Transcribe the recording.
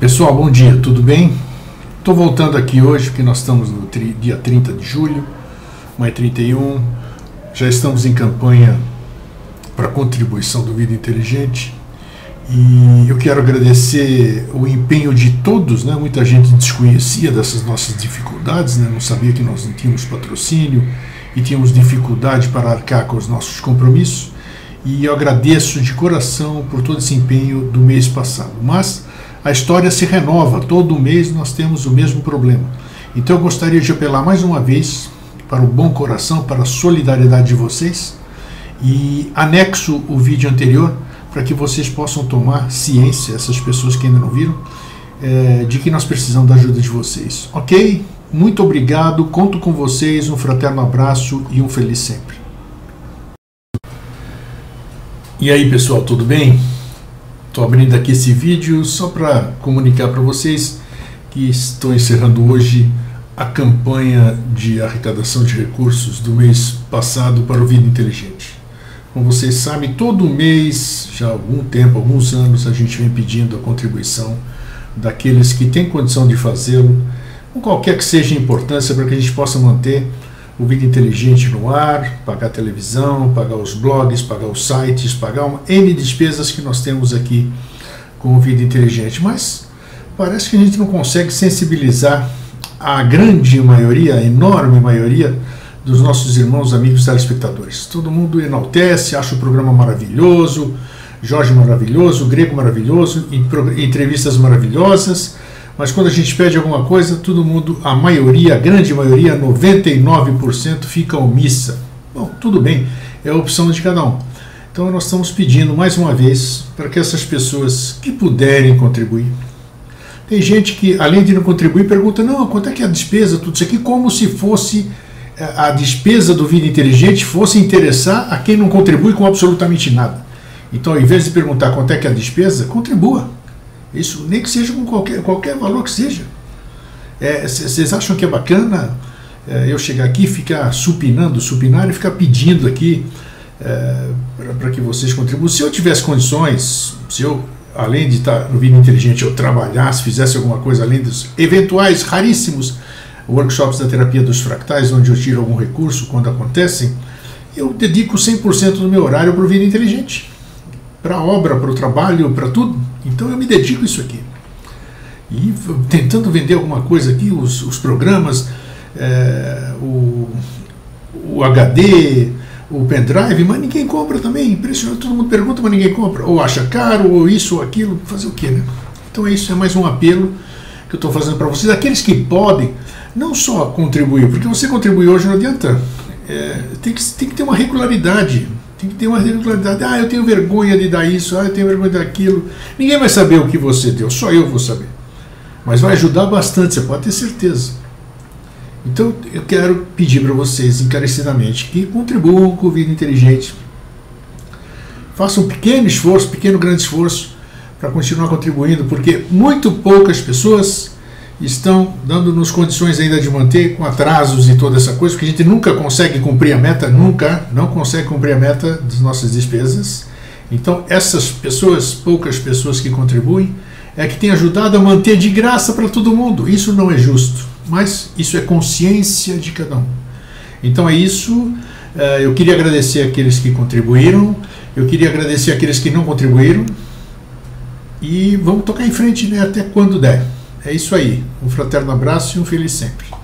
Pessoal, bom dia, tudo bem? Estou voltando aqui hoje porque nós estamos no dia 30 de julho, mais 31, já estamos em campanha para contribuição do Vida Inteligente e eu quero agradecer o empenho de todos, né? muita gente desconhecia dessas nossas dificuldades, né? não sabia que nós não tínhamos patrocínio e tínhamos dificuldade para arcar com os nossos compromissos e eu agradeço de coração por todo esse empenho do mês passado. Mas a história se renova, todo mês nós temos o mesmo problema. Então eu gostaria de apelar mais uma vez para o bom coração, para a solidariedade de vocês e anexo o vídeo anterior para que vocês possam tomar ciência, essas pessoas que ainda não viram, é, de que nós precisamos da ajuda de vocês. Ok? Muito obrigado, conto com vocês, um fraterno abraço e um feliz sempre. E aí pessoal, tudo bem? Estou abrindo aqui esse vídeo só para comunicar para vocês que estou encerrando hoje a campanha de arrecadação de recursos do mês passado para o Vida Inteligente. Como vocês sabem, todo mês, já há algum tempo, alguns anos, a gente vem pedindo a contribuição daqueles que têm condição de fazê-lo, com qualquer que seja a importância, para que a gente possa manter o Vida Inteligente no ar, pagar a televisão, pagar os blogs, pagar os sites, pagar uma N despesas que nós temos aqui com o Vida Inteligente. Mas parece que a gente não consegue sensibilizar a grande maioria, a enorme maioria dos nossos irmãos, amigos telespectadores. Todo mundo enaltece, acha o programa maravilhoso, Jorge maravilhoso, Grego maravilhoso, entrevistas maravilhosas mas quando a gente pede alguma coisa, todo mundo, a maioria, a grande maioria, 99% fica omissa. Bom, tudo bem, é a opção de cada um. Então nós estamos pedindo mais uma vez para que essas pessoas que puderem contribuir. Tem gente que, além de não contribuir, pergunta: não, quanto é que é a despesa, tudo isso aqui, como se fosse eh, a despesa do Vida Inteligente fosse interessar a quem não contribui com absolutamente nada. Então, ao invés de perguntar quanto é que é a despesa, contribua. Isso, nem que seja com qualquer, qualquer valor que seja. Vocês é, acham que é bacana é, eu chegar aqui e ficar supinando, supinar e ficar pedindo aqui é, para que vocês contribuam? Se eu tivesse condições, se eu, além de estar no Vida Inteligente, eu trabalhasse, fizesse alguma coisa além dos eventuais, raríssimos workshops da terapia dos fractais, onde eu tiro algum recurso quando acontecem, eu dedico 100% do meu horário para o Vida Inteligente para a obra, para o trabalho, para tudo. Então eu me dedico a isso aqui. E tentando vender alguma coisa aqui, os, os programas, é, o, o HD, o pendrive, mas ninguém compra também. Impressionante, todo mundo pergunta, mas ninguém compra. Ou acha caro, ou isso, ou aquilo, fazer o quê, né? Então é isso, é mais um apelo que eu estou fazendo para vocês. Aqueles que podem, não só contribuir, porque você contribuir hoje não adianta. É, tem, que, tem que ter uma regularidade. Tem que ter uma regularidade. Ah, eu tenho vergonha de dar isso, ah, eu tenho vergonha daquilo. Ninguém vai saber o que você deu, só eu vou saber. Mas vai ajudar bastante, você pode ter certeza. Então eu quero pedir para vocês encarecidamente que contribuam com o Vida Inteligente. Façam um pequeno esforço, pequeno grande esforço para continuar contribuindo, porque muito poucas pessoas estão dando-nos condições ainda de manter com atrasos e toda essa coisa, porque a gente nunca consegue cumprir a meta, nunca, não consegue cumprir a meta das nossas despesas. Então, essas pessoas, poucas pessoas que contribuem, é que tem ajudado a manter de graça para todo mundo. Isso não é justo, mas isso é consciência de cada um. Então é isso. Eh, eu queria agradecer aqueles que contribuíram, eu queria agradecer aqueles que não contribuíram. E vamos tocar em frente né, até quando der. É isso aí. Um fraterno abraço e um feliz sempre.